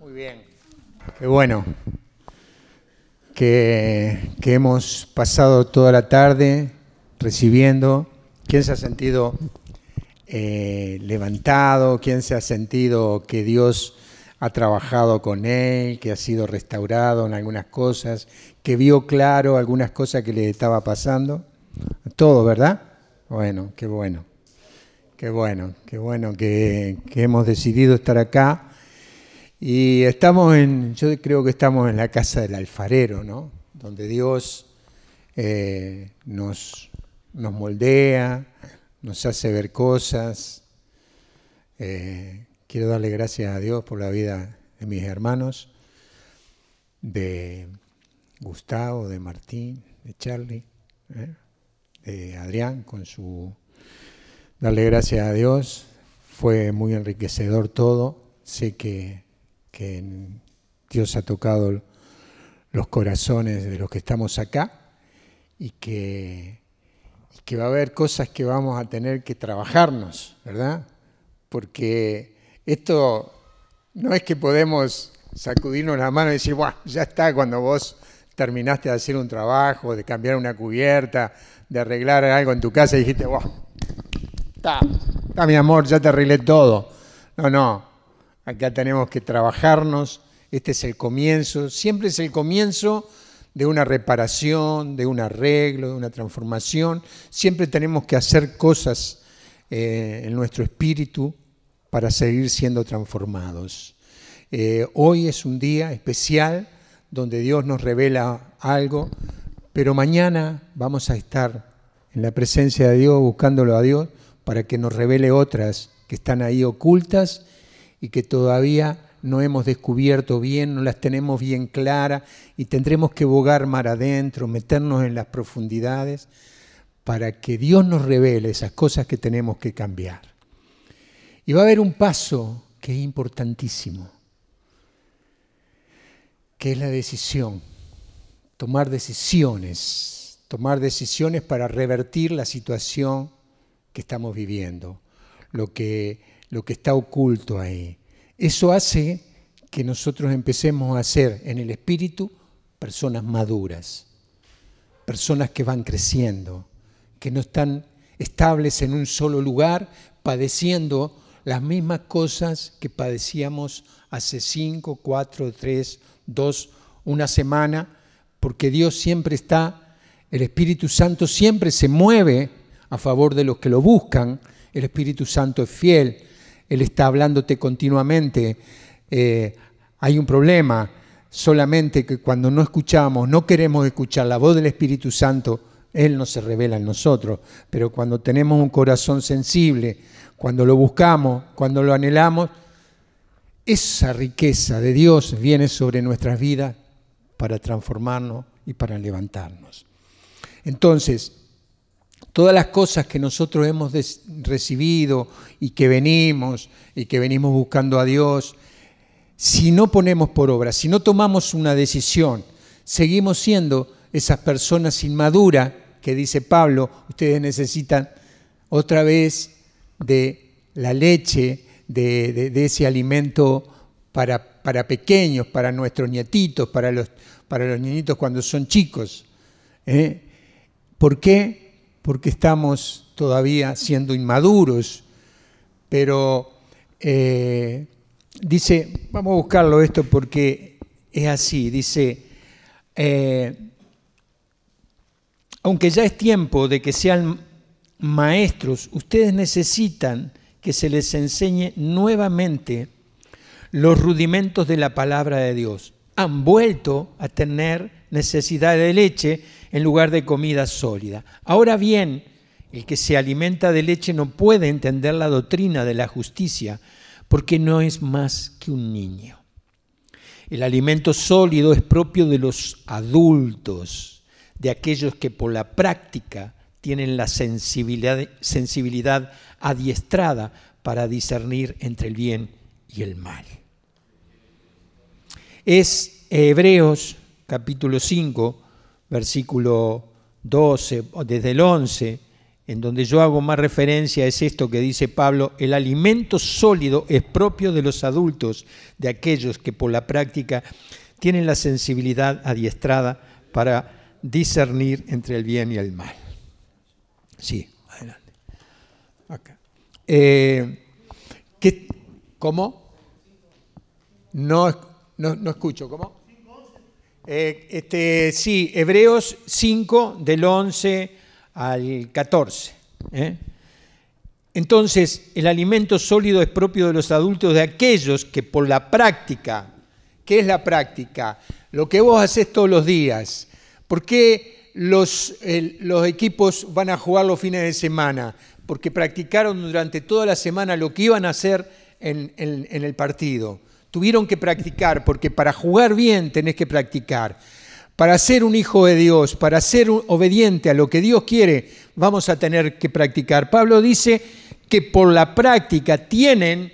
Muy bien. Qué bueno. Que, que hemos pasado toda la tarde recibiendo. ¿Quién se ha sentido eh, levantado? ¿Quién se ha sentido que Dios ha trabajado con él, que ha sido restaurado en algunas cosas, que vio claro algunas cosas que le estaba pasando? Todo, ¿verdad? Bueno, qué bueno. Qué bueno, qué bueno que, que hemos decidido estar acá y estamos en, yo creo que estamos en la casa del alfarero, ¿no? Donde Dios eh, nos, nos, moldea, nos hace ver cosas. Eh, quiero darle gracias a Dios por la vida de mis hermanos, de Gustavo, de Martín, de Charlie, ¿eh? de Adrián, con su... Darle gracias a Dios, fue muy enriquecedor todo. Sé que que Dios ha tocado los corazones de los que estamos acá y que, que va a haber cosas que vamos a tener que trabajarnos, ¿verdad? Porque esto no es que podemos sacudirnos la mano y decir, Buah, ya está cuando vos terminaste de hacer un trabajo, de cambiar una cubierta, de arreglar algo en tu casa y dijiste, está, está mi amor, ya te arreglé todo. No, no, acá tenemos que trabajarnos, este es el comienzo, siempre es el comienzo de una reparación, de un arreglo, de una transformación, siempre tenemos que hacer cosas eh, en nuestro espíritu para seguir siendo transformados. Eh, hoy es un día especial donde Dios nos revela algo, pero mañana vamos a estar en la presencia de Dios, buscándolo a Dios, para que nos revele otras que están ahí ocultas y que todavía no hemos descubierto bien, no las tenemos bien claras y tendremos que bogar mar adentro, meternos en las profundidades para que Dios nos revele esas cosas que tenemos que cambiar. Y va a haber un paso que es importantísimo, que es la decisión, tomar decisiones, tomar decisiones para revertir la situación que estamos viviendo, lo que lo que está oculto ahí. Eso hace que nosotros empecemos a ser en el espíritu personas maduras, personas que van creciendo, que no están estables en un solo lugar, padeciendo las mismas cosas que padecíamos hace cinco, cuatro, tres, dos, una semana, porque Dios siempre está, el Espíritu Santo siempre se mueve a favor de los que lo buscan, el Espíritu Santo es fiel, él está hablándote continuamente. Eh, hay un problema solamente que cuando no escuchamos, no queremos escuchar la voz del Espíritu Santo, Él no se revela en nosotros. Pero cuando tenemos un corazón sensible, cuando lo buscamos, cuando lo anhelamos, esa riqueza de Dios viene sobre nuestras vidas para transformarnos y para levantarnos. Entonces, todas las cosas que nosotros hemos recibido y que venimos y que venimos buscando a Dios, si no ponemos por obra, si no tomamos una decisión, seguimos siendo esas personas inmaduras que dice Pablo, ustedes necesitan otra vez de la leche, de, ese alimento para, para, pequeños, para nuestros nietitos, para los, para los niñitos cuando son chicos. ¿eh? ¿Por qué? Porque estamos todavía siendo inmaduros, pero eh, dice, vamos a buscarlo esto porque es así, dice, eh, aunque ya es tiempo de que sean maestros, ustedes necesitan que se les enseñe nuevamente los rudimentos de la palabra de Dios. Han vuelto a tener necesidad de leche en lugar de comida sólida. Ahora bien, el que se alimenta de leche no puede entender la doctrina de la justicia porque no es más que un niño. El alimento sólido es propio de los adultos, de aquellos que por la práctica tienen la sensibilidad, sensibilidad adiestrada para discernir entre el bien y el mal. Es Hebreos capítulo 5, versículo 12, desde el 11, en donde yo hago más referencia es esto que dice Pablo, el alimento sólido es propio de los adultos, de aquellos que por la práctica tienen la sensibilidad adiestrada para discernir entre el bien y el mal. Sí, adelante. Acá. Eh, ¿Cómo? No, no, escucho, ¿cómo? Eh, este, sí, Hebreos 5 del 11 al 14. ¿eh? Entonces, el alimento sólido es propio de los adultos, de aquellos que por la práctica, ¿qué es la práctica? Lo que vos haces todos los días. ¿Por qué los, los equipos van a jugar los fines de semana? Porque practicaron durante toda la semana lo que iban a hacer en, en el partido. Tuvieron que practicar, porque para jugar bien tenés que practicar. Para ser un hijo de Dios, para ser obediente a lo que Dios quiere, vamos a tener que practicar. Pablo dice que por la práctica tienen,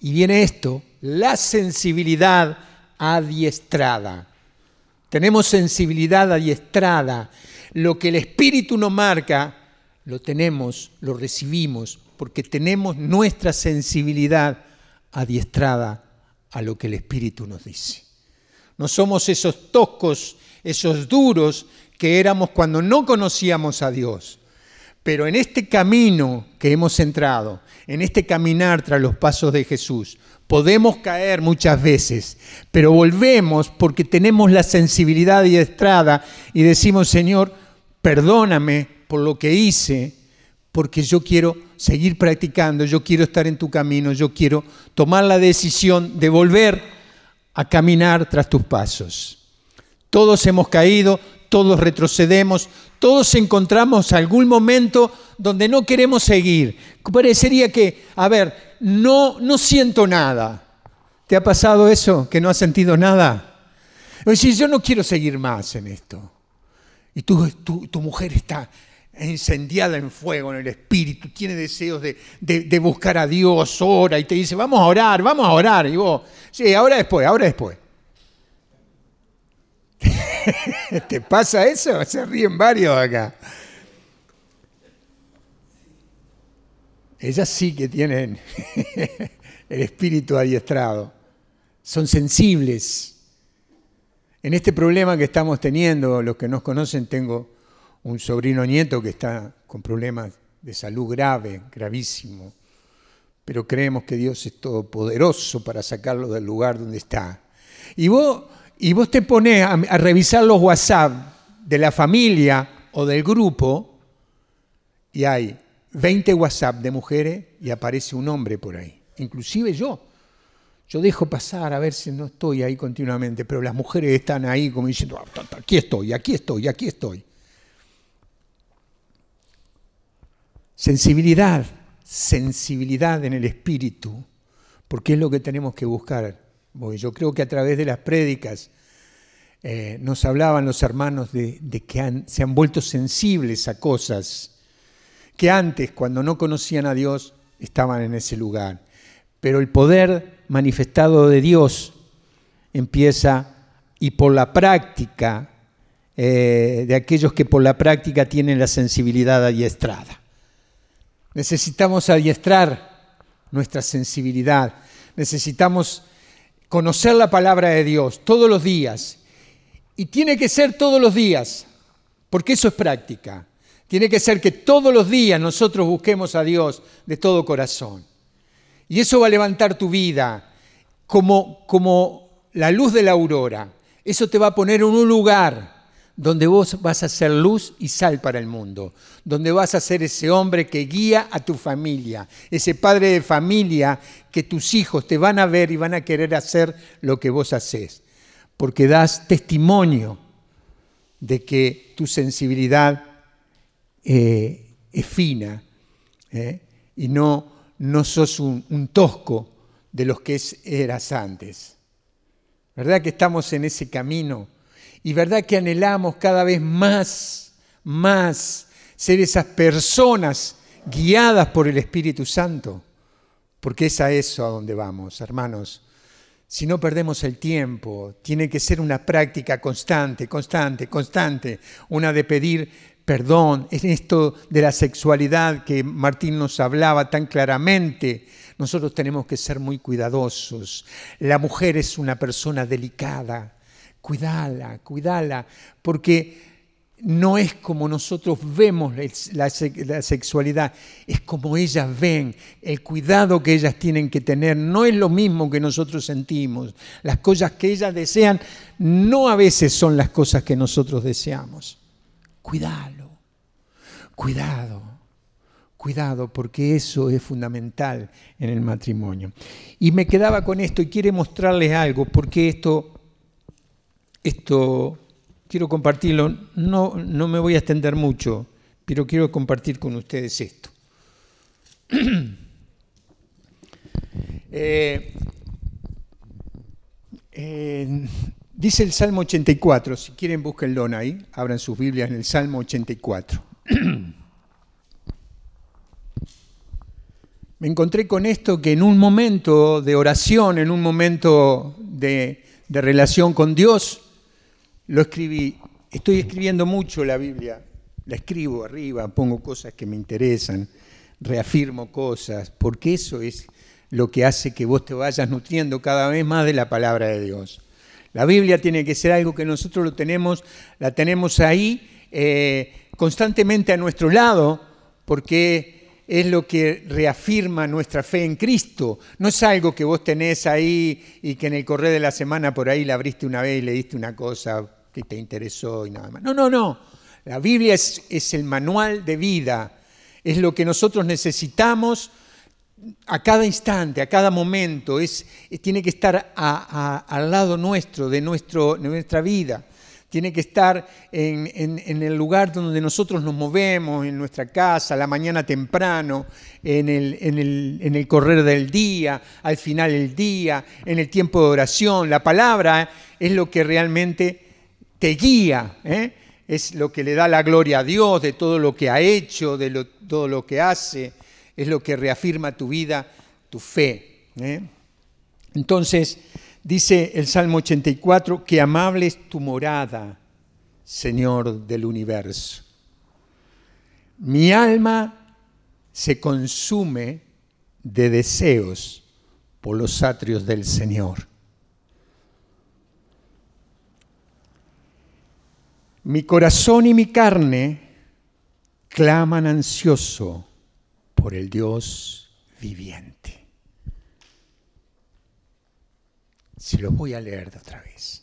y viene esto, la sensibilidad adiestrada. Tenemos sensibilidad adiestrada. Lo que el Espíritu nos marca, lo tenemos, lo recibimos, porque tenemos nuestra sensibilidad adiestrada a lo que el Espíritu nos dice. No somos esos toscos, esos duros que éramos cuando no conocíamos a Dios. Pero en este camino que hemos entrado, en este caminar tras los pasos de Jesús, podemos caer muchas veces, pero volvemos porque tenemos la sensibilidad y estrada y decimos, Señor, perdóname por lo que hice, porque yo quiero seguir practicando, yo quiero estar en tu camino, yo quiero tomar la decisión de volver a caminar tras tus pasos. Todos hemos caído, todos retrocedemos, todos encontramos algún momento donde no queremos seguir. Parecería que, a ver, no, no siento nada. ¿Te ha pasado eso? ¿Que no has sentido nada? Decir, yo no quiero seguir más en esto. Y tu, tu mujer está incendiada en fuego en el espíritu, tiene deseos de, buscar a Dios, ora y te dice, vamos a orar, vamos a orar. Y vos, sí, ahora después, ahora después. ¿Te pasa eso? Se ríen varios acá. Ellas sí que tienen el espíritu adiestrado, son sensibles. En este problema que estamos teniendo, los que nos conocen, tengo un sobrino nieto que está con problemas de salud grave, gravísimo, pero creemos que Dios es todopoderoso para sacarlo del lugar donde está. Y vos, y vos te pones a, revisar los WhatsApp de la familia o del grupo y hay 20 WhatsApp de mujeres y aparece un hombre por ahí, inclusive yo. Yo dejo pasar a ver si no estoy ahí continuamente, pero las mujeres están ahí como diciendo, ah, aquí estoy, aquí estoy, aquí estoy. Sensibilidad, sensibilidad en el espíritu, porque es lo que tenemos que buscar. yo creo que a través de las prédicas eh, nos hablaban los hermanos de, que se han vuelto sensibles a cosas que antes, cuando no conocían a Dios, estaban en ese lugar. Pero el poder manifestado de Dios empieza y por la práctica eh, de aquellos que por la práctica tienen la sensibilidad adiestrada. Necesitamos adiestrar nuestra sensibilidad. Necesitamos conocer la palabra de Dios todos los días. Y tiene que ser todos los días, porque eso es práctica. Tiene que ser que todos los días nosotros busquemos a Dios de todo corazón. Y eso va a levantar tu vida como, como la luz de la aurora. Eso te va a poner en un lugar donde vos vas a ser luz y sal para el mundo, donde vas a ser ese hombre que guía a tu familia, ese padre de familia que tus hijos te van a ver y van a querer hacer lo que vos haces, porque das testimonio de que tu sensibilidad eh, es fina eh, y no, no sos un, un tosco de los que eras antes. ¿Verdad que estamos en ese camino? Y verdad que anhelamos cada vez más, más ser esas personas guiadas por el Espíritu Santo, porque es a eso a donde vamos, hermanos. Si no perdemos el tiempo, tiene que ser una práctica constante, constante, constante, una de pedir perdón, en esto de la sexualidad que Martín nos hablaba tan claramente, nosotros tenemos que ser muy cuidadosos. La mujer es una persona delicada, cuidala, cuidala, porque no es como nosotros vemos la, sexualidad, es como ellas ven, el cuidado que ellas tienen que tener, no es lo mismo que nosotros sentimos. Las cosas que ellas desean no a veces son las cosas que nosotros deseamos. Cuidalo, cuidado, cuidado, porque eso es fundamental en el matrimonio. Y me quedaba con esto y quiero mostrarles algo, porque esto, esto quiero compartirlo, no, no me voy a extender mucho, pero quiero compartir con ustedes esto. Eh, dice el Salmo 84, si quieren búsquenlo ahí, abran sus Biblias en el Salmo 84. Me encontré con esto que en un momento de oración, en un momento de, de relación con Dios, lo escribí. Estoy escribiendo mucho la Biblia, la escribo arriba, pongo cosas que me interesan, reafirmo cosas, porque eso es lo que hace que vos te vayas nutriendo cada vez más de la palabra de Dios. La Biblia tiene que ser algo que nosotros lo tenemos, la tenemos ahí eh, constantemente a nuestro lado, porque es lo que reafirma nuestra fe en Cristo. No es algo que vos tenés ahí y que en el correo de la semana por ahí la abriste una vez y le diste una cosa que te interesó y nada más. No, no, no. La Biblia es, el manual de vida, es lo que nosotros necesitamos a cada instante, a cada momento, es, tiene que estar al lado nuestro, de nuestra vida. Tiene que estar en, en, el lugar donde nosotros nos movemos, en nuestra casa, a la mañana temprano, en el, el, en el correr del día, al final del día, en el tiempo de oración. La palabra es lo que realmente te guía, ¿eh? es lo que le da la gloria a Dios de todo lo que ha hecho, de todo lo que hace, es lo que reafirma tu vida, tu fe. ¿eh? Entonces, dice el Salmo 84, que amable es tu morada, Señor del universo. Mi alma se consume de deseos por los atrios del Señor. Mi corazón y mi carne claman ansioso por el Dios viviente. Si lo voy a leer de otra vez.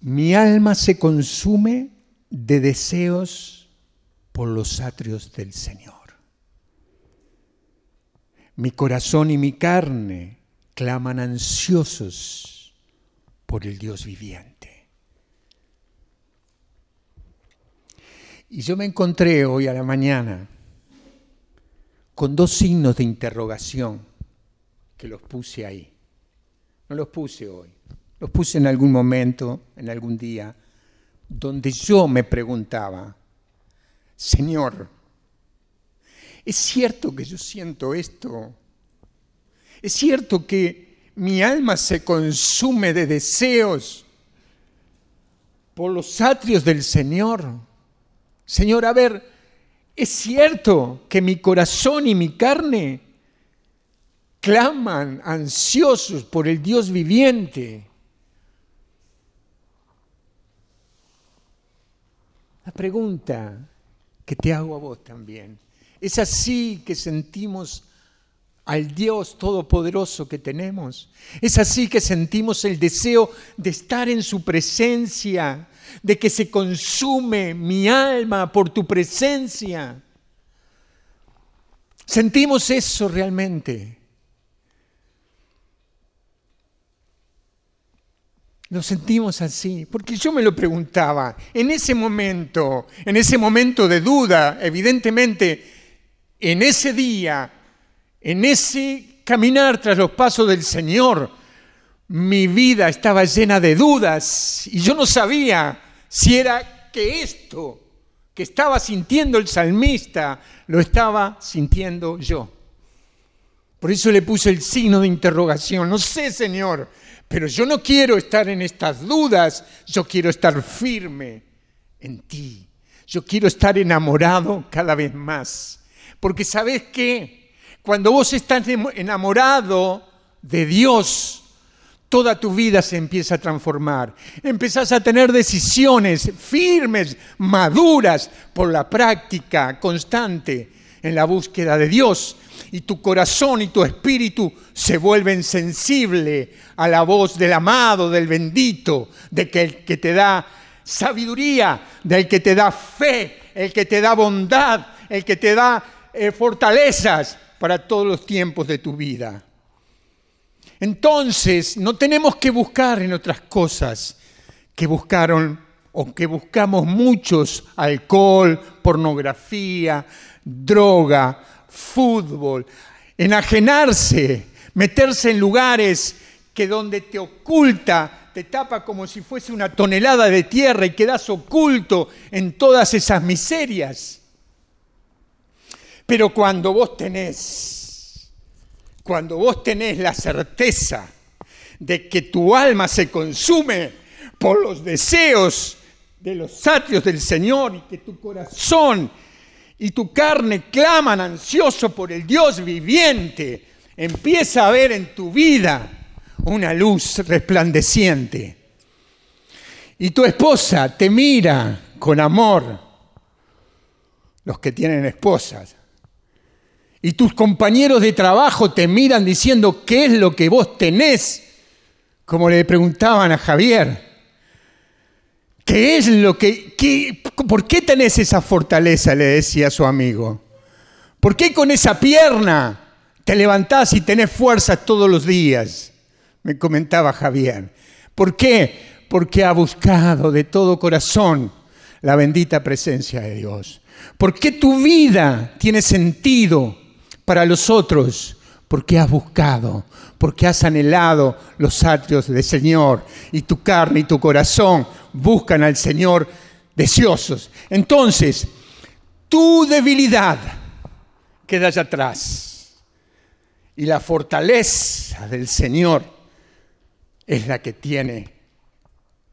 Mi alma se consume de deseos por los atrios del Señor. Mi corazón y mi carne claman ansiosos por el Dios viviente. Y yo me encontré hoy a la mañana con dos signos de interrogación que los puse ahí. No los puse hoy, los puse en algún momento, en algún día, donde yo me preguntaba, Señor, ¿es cierto que yo siento esto? ¿Es cierto que mi alma se consume de deseos por los atrios del Señor. Señor, a ver, es cierto que mi corazón y mi carne claman ansiosos por el Dios viviente. La pregunta que te hago a vos también, ¿es así que sentimos al Dios todopoderoso que tenemos. Es así que sentimos el deseo de estar en su presencia, de que se consume mi alma por tu presencia. Sentimos eso realmente. Lo sentimos así, porque yo me lo preguntaba, en ese momento, en ese momento de duda, evidentemente, en ese día en ese caminar tras los pasos del Señor, mi vida estaba llena de dudas y yo no sabía si era que esto que estaba sintiendo el salmista lo estaba sintiendo yo. Por eso le puse el signo de interrogación. No sé, Señor, pero yo no quiero estar en estas dudas, yo quiero estar firme en ti. Yo quiero estar enamorado cada vez más. Porque sabes qué? Cuando vos estás enamorado de Dios, toda tu vida se empieza a transformar. Empezás a tener decisiones firmes, maduras, por la práctica constante en la búsqueda de Dios. Y tu corazón y tu espíritu se vuelven sensible a la voz del amado, del bendito, de que que te da sabiduría, del que te da fe, el que te da bondad, el que te da eh, fortalezas para todos los tiempos de tu vida. Entonces, no tenemos que buscar en otras cosas que buscaron o que buscamos muchos, alcohol, pornografía, droga, fútbol, enajenarse, meterse en lugares que donde te oculta, te tapa como si fuese una tonelada de tierra y quedas oculto en todas esas miserias. Pero cuando vos tenés, cuando vos tenés la certeza de que tu alma se consume por los deseos de los atrios del Señor y que tu corazón y tu carne claman ansioso por el Dios viviente, empieza a ver en tu vida una luz resplandeciente. Y tu esposa te mira con amor, los que tienen esposas. Y tus compañeros de trabajo te miran diciendo qué es lo que vos tenés, como le preguntaban a Javier. ¿Qué es lo que, ¿Por qué tenés esa fortaleza? Le decía su amigo. ¿Por qué con esa pierna te levantás y tenés fuerzas todos los días? Me comentaba Javier. ¿Por qué? Porque ha buscado de todo corazón la bendita presencia de Dios. ¿Por qué tu vida tiene sentido para los otros? Porque has buscado, porque has anhelado los atrios del Señor y tu carne y tu corazón buscan al Señor deseosos. Entonces, tu debilidad queda allá atrás y la fortaleza del Señor es la que tiene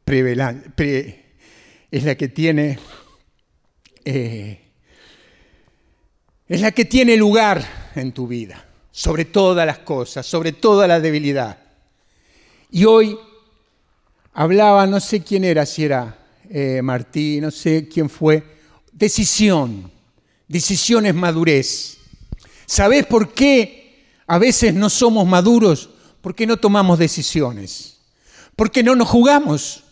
es la que tiene eh, es la que tiene lugar en tu vida, sobre todas las cosas, sobre toda la debilidad. Y hoy hablaba, no sé quién era, si era eh, Martí, no sé quién fue, decisión, decisión es madurez. ¿Sabés por qué a veces no somos maduros? Porque no tomamos decisiones, porque no nos jugamos,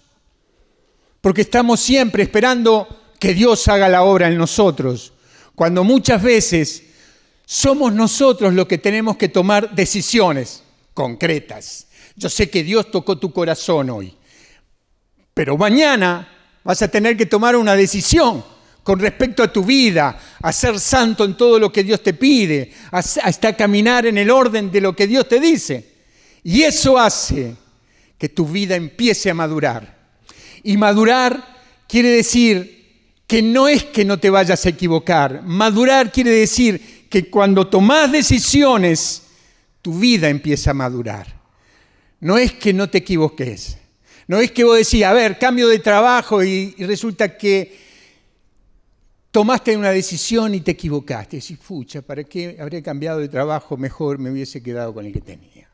porque estamos siempre esperando que Dios haga la obra en nosotros, cuando muchas veces somos nosotros los que tenemos que tomar decisiones concretas. Yo sé que Dios tocó tu corazón hoy. Pero mañana vas a tener que tomar una decisión con respecto a tu vida, a ser santo en todo lo que Dios te pide, hasta caminar en el orden de lo que Dios te dice. Y eso hace que tu vida empiece a madurar. Y madurar quiere decir que no es que no te vayas a equivocar. Madurar quiere decir que cuando tomas decisiones, tu vida empieza a madurar. No es que no te equivoques, no es que vos decís, a ver, cambio de trabajo y, resulta que tomaste una decisión y te equivocaste. Decís, pucha, ¿para qué habría cambiado de trabajo? Mejor me hubiese quedado con el que tenía.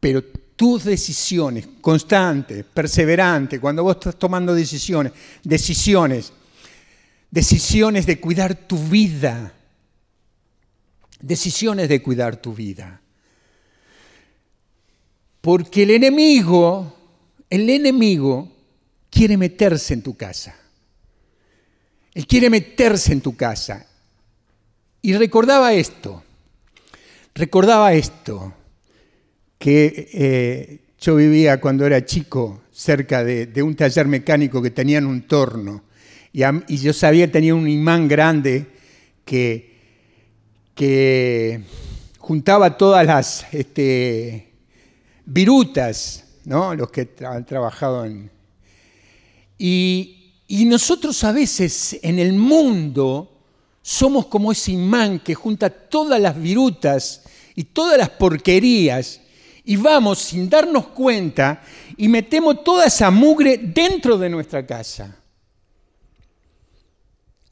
Pero tus decisiones constantes, perseverantes, cuando vos estás tomando decisiones, decisiones, decisiones de cuidar tu vida, decisiones de cuidar tu vida. Porque el enemigo, el enemigo quiere meterse en tu casa. Él quiere meterse en tu casa. Y recordaba esto, recordaba esto, que eh, yo vivía cuando era chico cerca de, un taller mecánico que tenía en un torno. Y, yo sabía que tenía un imán grande que, que juntaba todas las... Este, virutas, ¿no? los que han trabajado en... Y, y nosotros a veces en el mundo somos como ese imán que junta todas las virutas y todas las porquerías y vamos sin darnos cuenta y metemos toda esa mugre dentro de nuestra casa.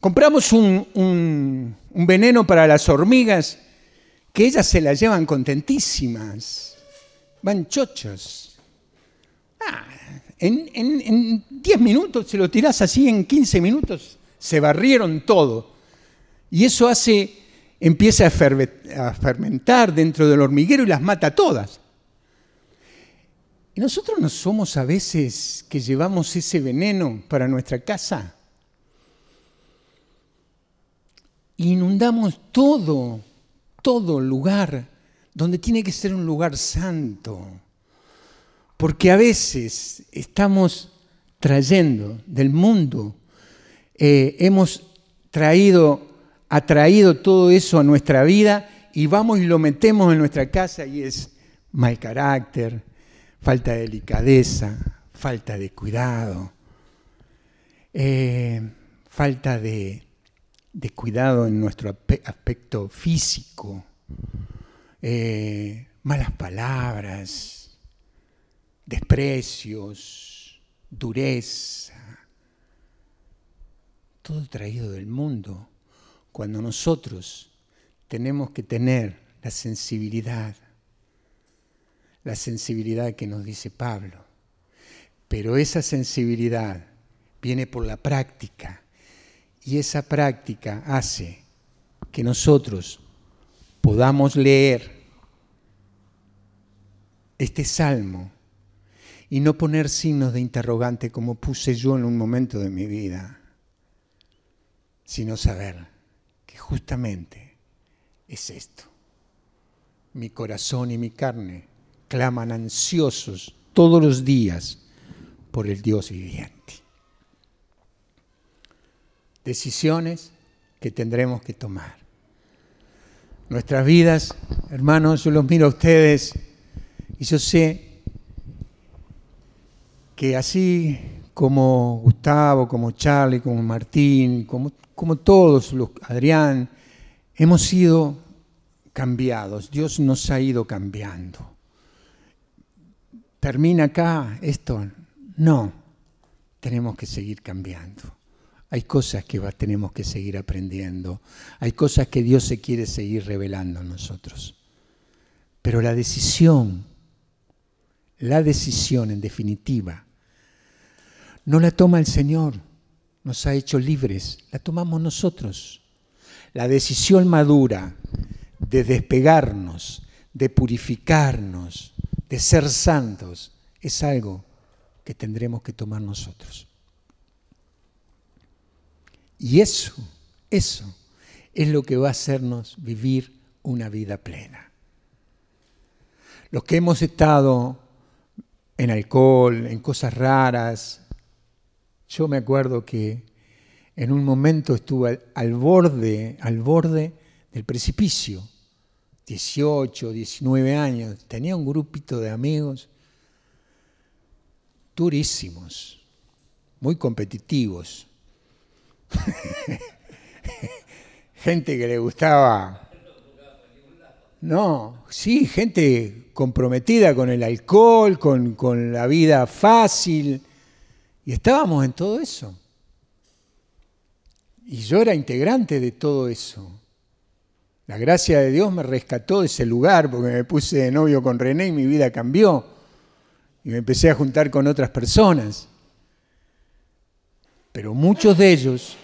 Compramos un, veneno para las hormigas que ellas se la llevan contentísimas, van chochos. Ah, en 10 minutos, se lo tirás así, en 15 minutos, se barrieron todo. Y eso hace, empieza a fermentar dentro del hormiguero y las mata todas. ¿Y nosotros no somos a veces que llevamos ese veneno para nuestra casa? Inundamos todo, todo lugar donde tiene que ser un lugar santo. Porque a veces estamos trayendo del mundo, eh, hemos traído ha traído todo eso a nuestra vida y vamos y lo metemos en nuestra casa y es mal carácter, falta de delicadeza, falta de cuidado, eh, falta de, cuidado en nuestro aspecto físico, eh, malas palabras, desprecios, dureza, todo traído del mundo. Cuando nosotros tenemos que tener la sensibilidad, la sensibilidad que nos dice Pablo. Pero esa sensibilidad viene por la práctica y esa práctica hace que nosotros podamos leer este salmo y no poner signos de interrogante como puse yo en un momento de mi vida, sino saber justamente es esto. Mi corazón y mi carne claman ansiosos todos los días por el Dios viviente. Decisiones que tendremos que tomar. Nuestras vidas, hermanos, yo los miro a ustedes y yo sé que así como Gustavo, como Charlie, como Martín, como como todos los, Adrián, hemos sido cambiados. Dios nos ha ido cambiando. ¿Termina acá esto? No, tenemos que seguir cambiando. Hay cosas que tenemos que seguir aprendiendo. Hay cosas que Dios se quiere seguir revelando a nosotros. Pero la decisión, la decisión en definitiva, no la toma el Señor nos ha hecho libres, la tomamos nosotros. La decisión madura de despegarnos, de purificarnos, de ser santos, es algo que tendremos que tomar nosotros. Y eso, eso es lo que va a hacernos vivir una vida plena. Los que hemos estado en alcohol, en cosas raras, yo me acuerdo que en un momento estuve al, borde, al borde del precipicio, 18, 19 años, tenía un grupito de amigos durísimos, muy competitivos. gente que le gustaba. No, sí, gente comprometida con el alcohol, con, con la vida fácil y estábamos en todo eso. Y yo era integrante de todo eso. La gracia de Dios me rescató de ese lugar porque me puse de novio con René y mi vida cambió. Y me empecé a juntar con otras personas. Pero muchos de ellos,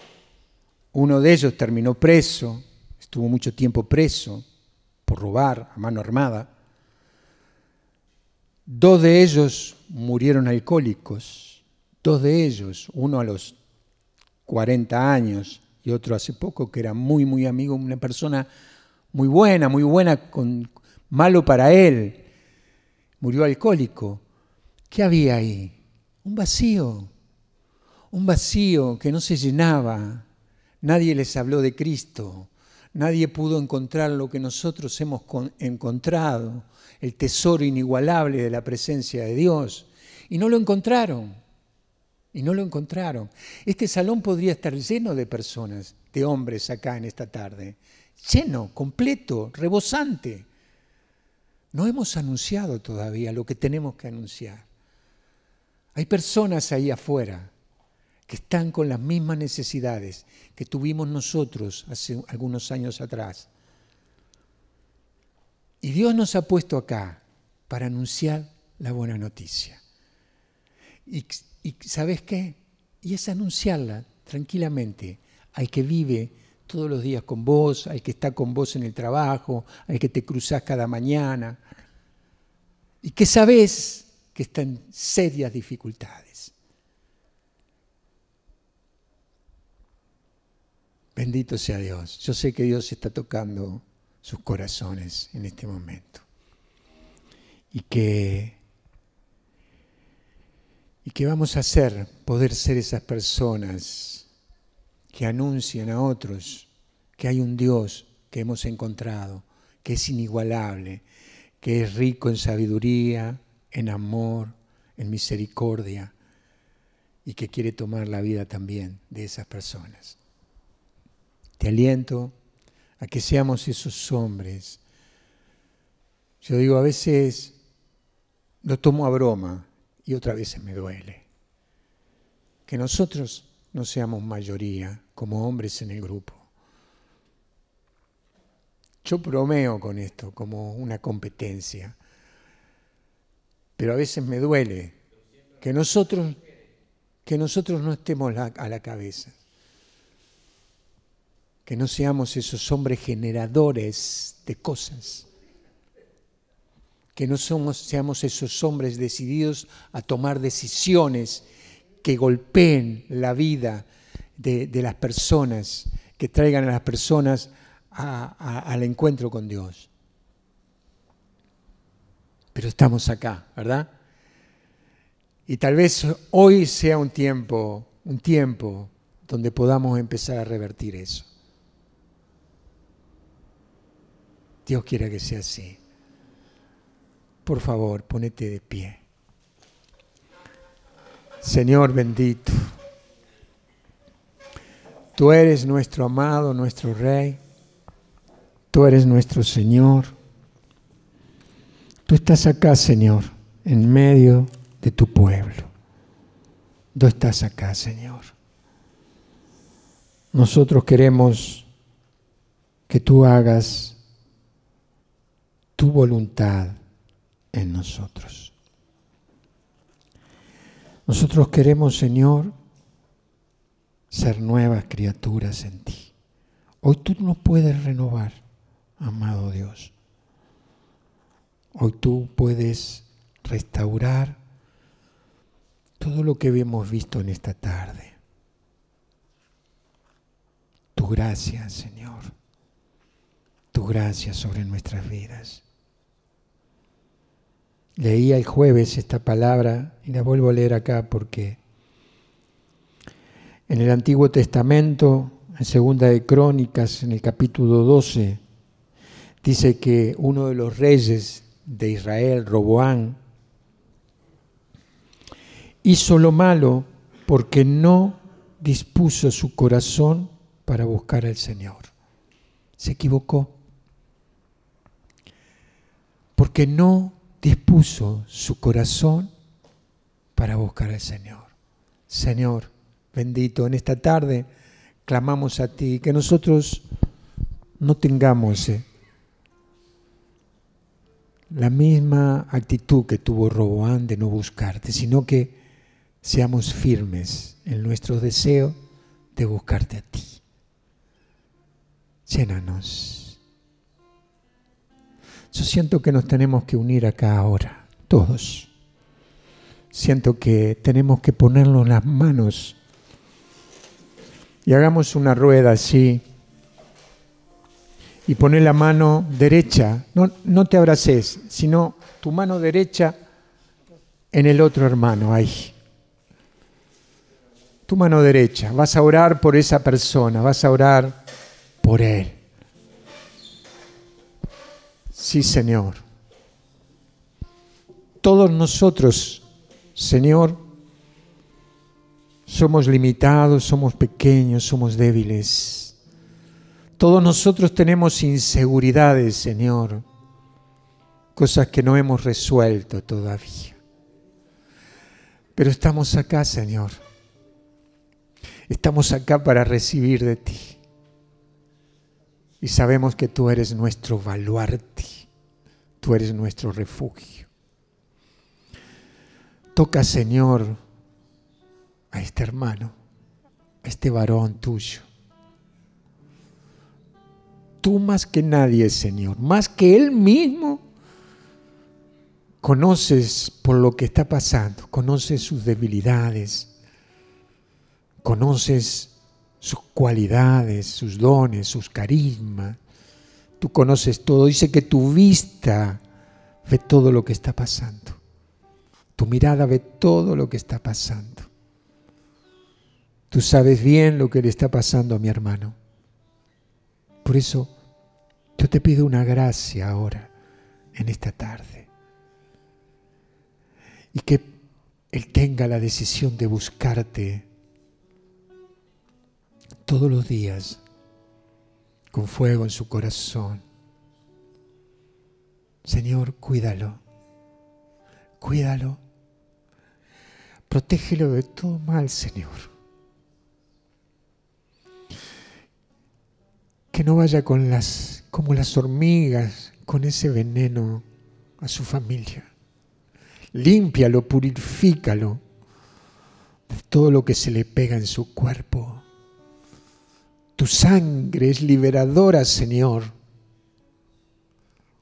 uno de ellos terminó preso, estuvo mucho tiempo preso por robar a mano armada. Dos de ellos murieron alcohólicos Dos de ellos, uno a los 40 años y otro hace poco, que era muy, muy amigo, una persona muy buena, muy buena, con, malo para él, murió alcohólico. ¿Qué había ahí? Un vacío, un vacío que no se llenaba. Nadie les habló de Cristo, nadie pudo encontrar lo que nosotros hemos encontrado, el tesoro inigualable de la presencia de Dios, y no lo encontraron y no lo encontraron. Este salón podría estar lleno de personas de hombres acá en esta tarde. Lleno, completo, rebosante. No hemos anunciado todavía lo que tenemos que anunciar. Hay personas ahí afuera que están con las mismas necesidades que tuvimos nosotros hace algunos años atrás. Y Dios nos ha puesto acá para anunciar la buena noticia. Y, ¿sabes qué? Y es anunciarla tranquilamente al que vive todos los días con vos, al que está con vos en el trabajo, al que te cruzás cada mañana, y que sabes que está en serias dificultades. Bendito sea Dios. Yo sé que Dios está tocando sus corazones en este momento. Y que, y que vamos a hacer, poder ser esas personas que anuncien a otros que hay un Dios que hemos encontrado, que es inigualable, que es rico en sabiduría, en amor, en misericordia y que quiere tomar la vida también de esas personas. Te aliento a que seamos esos hombres. Yo digo, a veces lo tomo a broma y otras veces me duele. Que nosotros no seamos mayoría como hombres en el grupo. Yo bromeo con esto como una competencia, pero a veces me duele que nosotros, que nosotros no estemos a la cabeza, que no seamos esos hombres generadores de cosas, que no seamos esos hombres decididos a tomar decisiones que golpeen la vida de, las personas, que traigan a las personas al encuentro con Dios. Pero estamos acá, ¿verdad? Y tal vez hoy sea un tiempo, un tiempo donde podamos empezar a revertir eso. Dios quiera que sea así. Por favor, ponete de pie. Señor bendito, tú eres nuestro amado, nuestro Rey, tú eres nuestro Señor. Tú estás acá, Señor, en medio de tu pueblo. Tú estás acá, Señor. Nosotros queremos que tú hagas tu voluntad en nosotros. Nosotros queremos, Señor, ser nuevas criaturas en ti. Hoy tú nos puedes renovar, amado Dios. Hoy tú puedes restaurar todo lo que hemos visto en esta tarde. Tu gracia, Señor. Tu gracia sobre nuestras vidas. Leía el jueves esta palabra y la vuelvo a leer acá porque en el Antiguo Testamento, en Segunda de Crónicas, en el capítulo 12, dice que uno de los reyes de Israel, Roboán, hizo lo malo porque no dispuso su corazón para buscar al Señor. Se equivocó. Porque no dispuso su corazón para buscar al Señor. Señor, bendito, en esta tarde clamamos a ti, que nosotros no tengamos eh, la misma actitud que tuvo Roboán de no buscarte, sino que seamos firmes en nuestro deseo de buscarte a ti. Llénanos siento que nos tenemos que unir acá ahora, todos. Siento que tenemos que ponernos las manos y hagamos una rueda así y poner la mano derecha, no, no te abraces, sino tu mano derecha en el otro hermano, ahí. Tu mano derecha, vas a orar por esa persona, vas a orar por él. Sí, Señor. Todos nosotros, Señor, somos limitados, somos pequeños, somos débiles. Todos nosotros tenemos inseguridades, Señor, cosas que no hemos resuelto todavía. Pero estamos acá, Señor. Estamos acá para recibir de ti. Y sabemos que tú eres nuestro baluarte, tú eres nuestro refugio. Toca, Señor, a este hermano, a este varón tuyo. Tú más que nadie, Señor, más que Él mismo, conoces por lo que está pasando, conoces sus debilidades, conoces sus cualidades, sus dones, sus carismas. Tú conoces todo. Dice que tu vista ve todo lo que está pasando. Tu mirada ve todo lo que está pasando. Tú sabes bien lo que le está pasando a mi hermano. Por eso yo te pido una gracia ahora, en esta tarde. Y que Él tenga la decisión de buscarte todos los días con fuego en su corazón. Señor, cuídalo, cuídalo, protégelo de todo mal, Señor. Que no vaya con las, como las hormigas, con ese veneno a su familia. Límpialo, purifícalo de todo lo que se le pega en su cuerpo. Tu sangre es liberadora, Señor,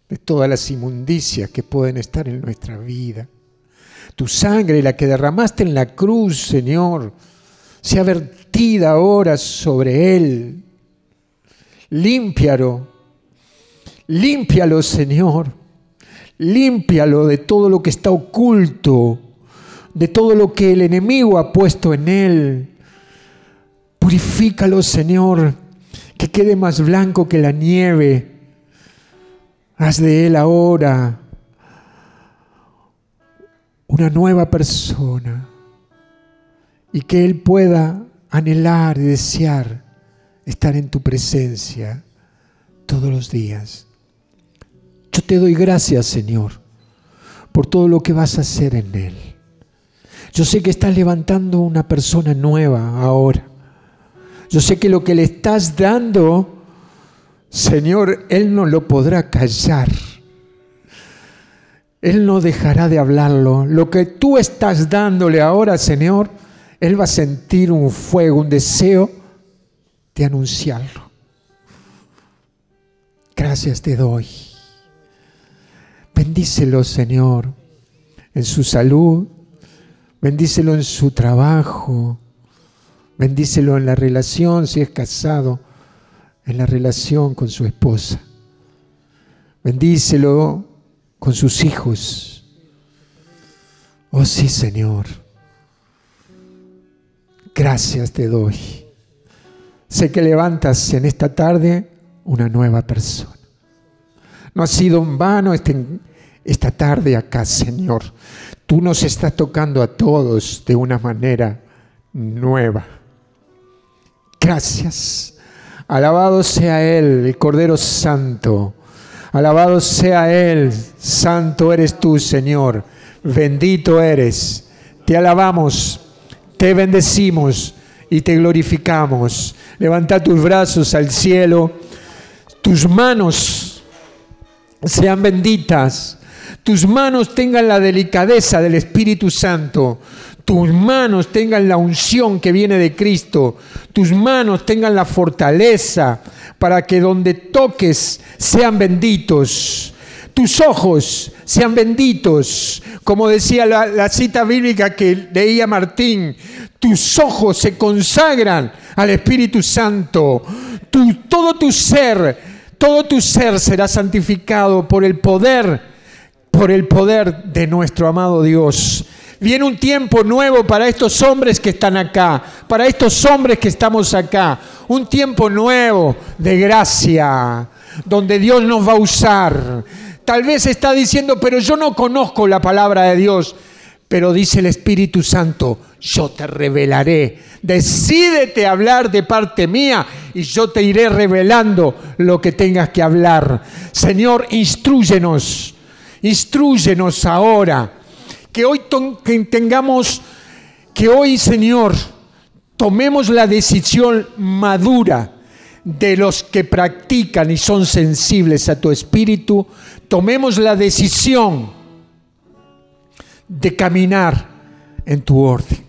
de todas las inmundicias que pueden estar en nuestra vida. Tu sangre, la que derramaste en la cruz, Señor, sea vertida ahora sobre Él. Límpialo, límpialo, Señor. Límpialo de todo lo que está oculto, de todo lo que el enemigo ha puesto en Él Purifícalo, Señor, que quede más blanco que la nieve. Haz de Él ahora una nueva persona y que Él pueda anhelar y desear estar en tu presencia todos los días. Yo te doy gracias, Señor, por todo lo que vas a hacer en Él. Yo sé que estás levantando una persona nueva ahora. Yo sé que lo que le estás dando, Señor, Él no lo podrá callar. Él no dejará de hablarlo. Lo que tú estás dándole ahora, Señor, Él va a sentir un fuego, un deseo de anunciarlo. Gracias te doy. Bendícelo, Señor, en su salud. Bendícelo en su trabajo. Bendícelo en la relación, si es casado, en la relación con su esposa. Bendícelo con sus hijos. Oh sí, Señor. Gracias te doy. Sé que levantas en esta tarde una nueva persona. No ha sido en vano este, esta tarde acá, Señor. Tú nos estás tocando a todos de una manera nueva. Gracias. Alabado sea Él, el Cordero Santo. Alabado sea Él. Santo eres tú, Señor. Bendito eres. Te alabamos, te bendecimos y te glorificamos. Levanta tus brazos al cielo. Tus manos sean benditas. Tus manos tengan la delicadeza del Espíritu Santo tus manos tengan la unción que viene de Cristo, tus manos tengan la fortaleza para que donde toques sean benditos, tus ojos sean benditos, como decía la, cita bíblica que leía Martín, tus ojos se consagran al Espíritu Santo, todo tu ser, todo tu ser será santificado por el poder, por el poder de nuestro amado Dios. Viene un tiempo nuevo para estos hombres que están acá, para estos hombres que estamos acá. Un tiempo nuevo de gracia, donde Dios nos va a usar. Tal vez está diciendo, pero yo no conozco la palabra de Dios. Pero dice el Espíritu Santo, yo te revelaré. Decídete hablar de parte mía y yo te iré revelando lo que tengas que hablar. Señor, instruyenos, instruyenos ahora. Que hoy tengamos, que hoy, Señor, tomemos la decisión madura de los que practican y son sensibles a tu espíritu, tomemos la decisión de caminar en tu orden.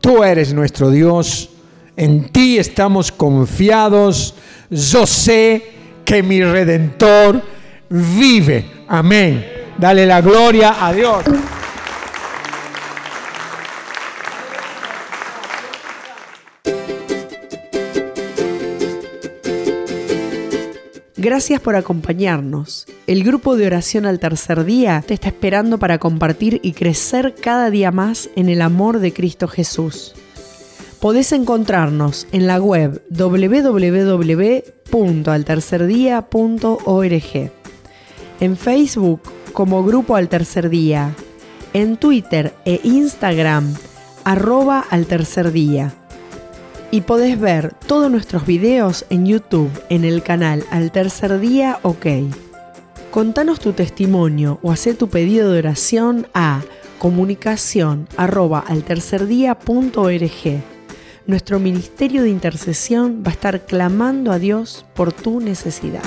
Tú eres nuestro Dios, en ti estamos confiados, yo sé que mi redentor vive. Amén. Dale la gloria a Dios. Gracias por acompañarnos. El grupo de oración al tercer día te está esperando para compartir y crecer cada día más en el amor de Cristo Jesús. Podés encontrarnos en la web www.altercerdia.org, en Facebook como Grupo al Tercer Día, en Twitter e Instagram arroba al tercer día y podés ver todos nuestros videos en YouTube en el canal Al Tercer Día OK. Contanos tu testimonio o haz tu pedido de oración a comunicación arroba Nuestro ministerio de intercesión va a estar clamando a Dios por tu necesidad.